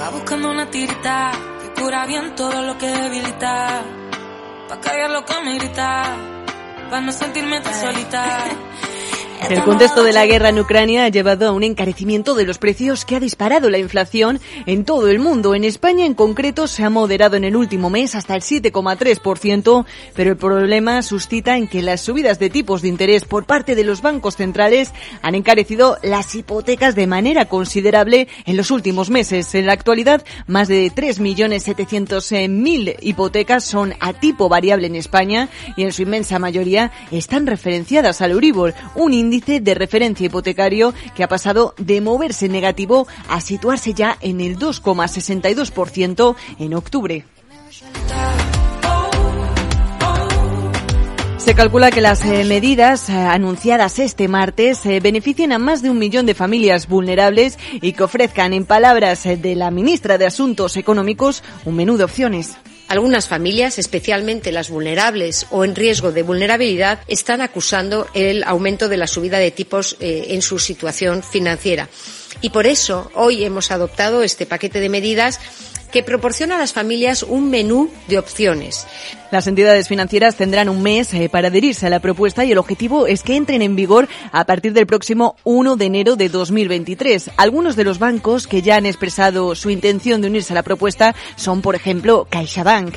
Va buscando una tirita que cura bien todo lo que debilita. Pa' callar lo que me grita. Pa' no sentirme tan solita. El contexto de la guerra en Ucrania ha llevado a un encarecimiento de los precios que ha disparado la inflación en todo el mundo. En España, en concreto, se ha moderado en el último mes hasta el 7,3%, pero el problema suscita en que las subidas de tipos de interés por parte de los bancos centrales han encarecido las hipotecas de manera considerable en los últimos meses. En la actualidad, más de 3.700.000 hipotecas son a tipo variable en España y en su inmensa mayoría están referenciadas al Euribor, un índice de referencia hipotecario que ha pasado de moverse negativo a situarse ya en el 2,62% en octubre. Se calcula que las eh, medidas eh, anunciadas este martes eh, beneficien a más de un millón de familias vulnerables y que ofrezcan, en palabras de la ministra de Asuntos Económicos, un menú de opciones. Algunas familias, especialmente las vulnerables o en riesgo de vulnerabilidad, están acusando el aumento de la subida de tipos en su situación financiera. Y por eso hoy hemos adoptado este paquete de medidas que proporciona a las familias un menú de opciones. Las entidades financieras tendrán un mes eh, para adherirse a la propuesta y el objetivo es que entren en vigor a partir del próximo 1 de enero de 2023. Algunos de los bancos que ya han expresado su intención de unirse a la propuesta son, por ejemplo, CaixaBank.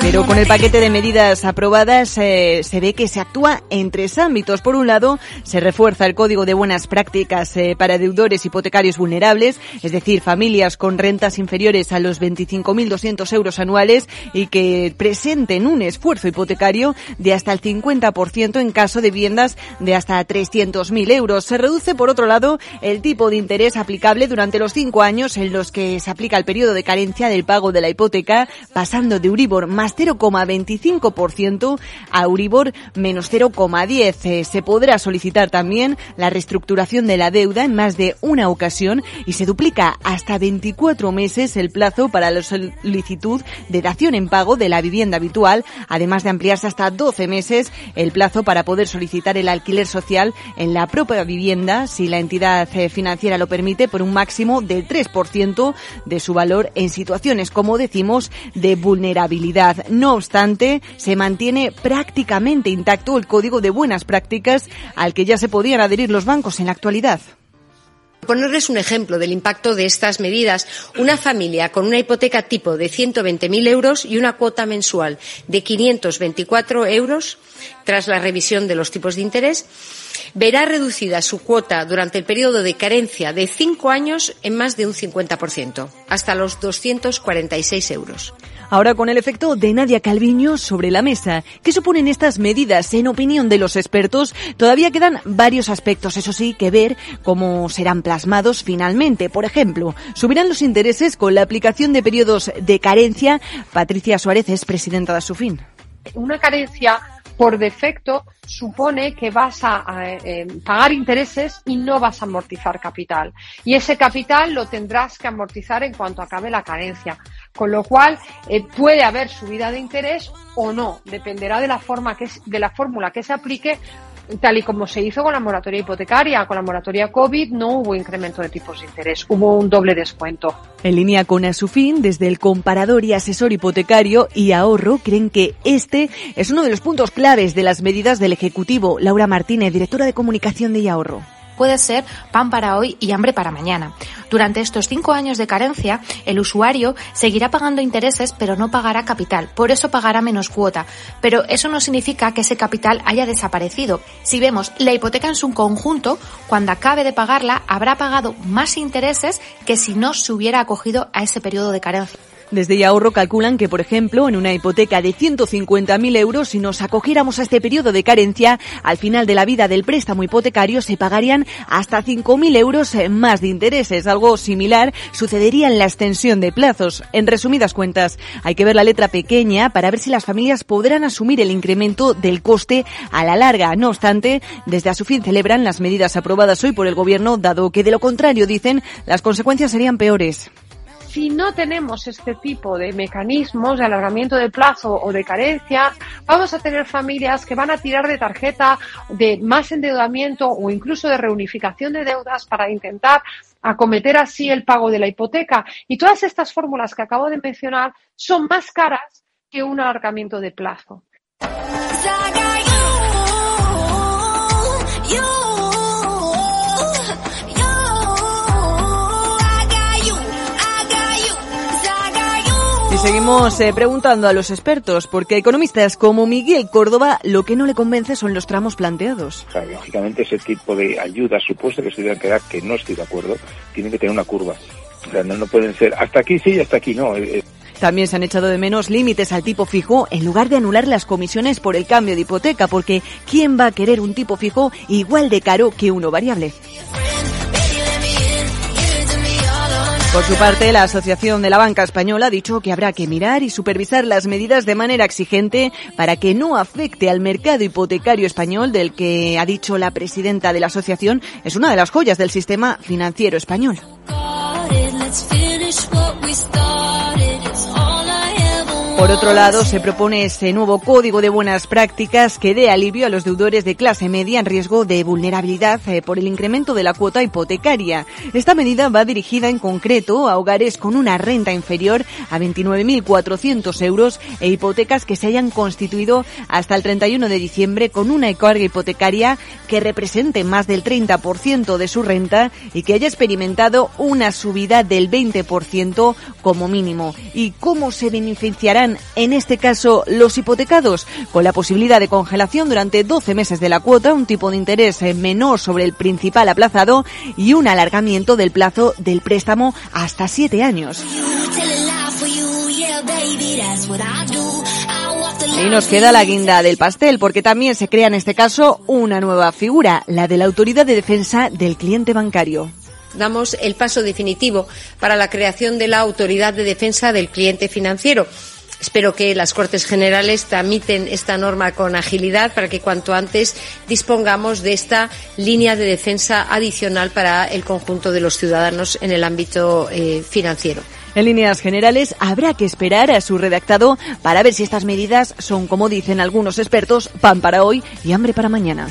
Pero con el paquete de medidas aprobadas eh, se ve que se actúa en tres ámbitos. Por un lado, se refuerza el código de buenas prácticas eh, para deudores hipotecarios vulnerables, es decir, familias con rentas inferiores a los 25.200 euros anuales y que presenten un esfuerzo hipotecario de hasta el 50% en caso de viviendas de hasta 300.000 euros. Se reduce, por otro lado, el tipo de interés aplicable durante los cinco años en los que se aplica el periodo de carencia del pago de la hipoteca, pasando de Más 0,25% a Euribor menos 0,10. Eh, se podrá solicitar también la reestructuración de la deuda en más de una ocasión y se duplica hasta 24 meses el plazo para la solicitud de dación en pago de la vivienda habitual, además de ampliarse hasta 12 meses el plazo para poder solicitar el alquiler social en la propia vivienda si la entidad eh, financiera lo permite por un máximo del 3% de su valor en situaciones, como decimos, de vulnerabilidad. No obstante, se mantiene prácticamente intacto el código de buenas prácticas al que ya se podían adherir los bancos en la actualidad. Ponerles un ejemplo del impacto de estas medidas, una familia con una hipoteca tipo de 120.000 euros y una cuota mensual de 524 euros, tras la revisión de los tipos de interés, verá reducida su cuota durante el periodo de carencia de cinco años en más de un 50%, hasta los 246 euros. Ahora con el efecto de Nadia Calviño sobre la mesa. ¿Qué suponen estas medidas? En opinión de los expertos, todavía quedan varios aspectos, eso sí, que ver cómo serán plasmados finalmente. Por ejemplo, subirán los intereses con la aplicación de periodos de carencia. Patricia Suárez es presidenta de Asufin. Una carencia por defecto supone que vas a, eh, pagar intereses y no vas a amortizar capital. Y ese capital lo tendrás que amortizar en cuanto acabe la carencia. Con lo cual eh, puede haber subida de interés o no, dependerá de la forma que de la fórmula que se aplique tal y como se hizo con la moratoria hipotecaria, con la moratoria COVID no hubo incremento de tipos de interés, hubo un doble descuento. En línea con Asufin, desde el comparador y asesor hipotecario y ahorro, creen que este es uno de los puntos claves de las medidas del Ejecutivo. Laura Martínez, directora de comunicación de Ahorro puede ser pan para hoy y hambre para mañana. Durante estos cinco años de carencia, el usuario seguirá pagando intereses pero no pagará capital, por eso pagará menos cuota. Pero eso no significa que ese capital haya desaparecido. Si vemos la hipoteca en su conjunto, cuando acabe de pagarla habrá pagado más intereses que si no se hubiera acogido a ese periodo de carencia. Desde Yahorro calculan que, por ejemplo, en una hipoteca de 150.000 euros, si nos acogiéramos a este periodo de carencia, al final de la vida del préstamo hipotecario se pagarían hasta 5.000 euros más de intereses. Algo similar sucedería en la extensión de plazos. En resumidas cuentas, hay que ver la letra pequeña para ver si las familias podrán asumir el incremento del coste a la larga. No obstante, desde a su fin celebran las medidas aprobadas hoy por el Gobierno, dado que de lo contrario, dicen, las consecuencias serían peores. Si no tenemos este tipo de mecanismos de alargamiento de plazo o de carencia, vamos a tener familias que van a tirar de tarjeta, de más endeudamiento o incluso de reunificación de deudas para intentar acometer así el pago de la hipoteca. Y todas estas fórmulas que acabo de mencionar son más caras que un alargamiento de plazo. Seguimos eh, preguntando a los expertos, porque economistas como Miguel Córdoba lo que no le convence son los tramos planteados. lógicamente ese tipo de ayudas supuesta que se deben quedar, que no estoy de acuerdo, tienen que tener una curva. O sea, no, pueden ser hasta aquí sí y hasta aquí no. Eh, eh. También se han echado de menos límites al tipo fijo en lugar de anular las comisiones por el cambio de hipoteca, porque ¿quién va a querer un tipo fijo igual de caro que uno variable? Por su parte, la Asociación de la Banca Española ha dicho que habrá que mirar y supervisar las medidas de manera exigente para que no afecte al mercado hipotecario español, del que ha dicho la presidenta de la asociación es una de las joyas del sistema financiero español. Por otro lado, se propone ese nuevo código de buenas prácticas que dé alivio a los deudores de clase media en riesgo de vulnerabilidad eh, por el incremento de la cuota hipotecaria. Esta medida va dirigida en concreto a hogares con una renta inferior a 29.400 euros e hipotecas que se hayan constituido hasta el 31 de diciembre con una carga hipotecaria que represente más del 30% de su renta y que haya experimentado una subida del 20% como mínimo. ¿Y cómo se beneficiarán en este caso los hipotecados, con la posibilidad de congelación durante 12 meses de la cuota, un tipo de interés eh, menor sobre el principal aplazado y un alargamiento del plazo del préstamo hasta 7 años. Y nos queda la guinda del pastel, porque también se crea en este caso una nueva figura, la de la Autoridad de Defensa del Cliente Bancario damos el paso definitivo para la creación de la Autoridad de Defensa del Cliente Financiero. Espero que las Cortes Generales tramiten esta norma con agilidad para que cuanto antes dispongamos de esta línea de defensa adicional para el conjunto de los ciudadanos en el ámbito eh, financiero. En líneas generales, habrá que esperar a su redactado para ver si estas medidas son, como dicen algunos expertos, pan para hoy y hambre para mañana.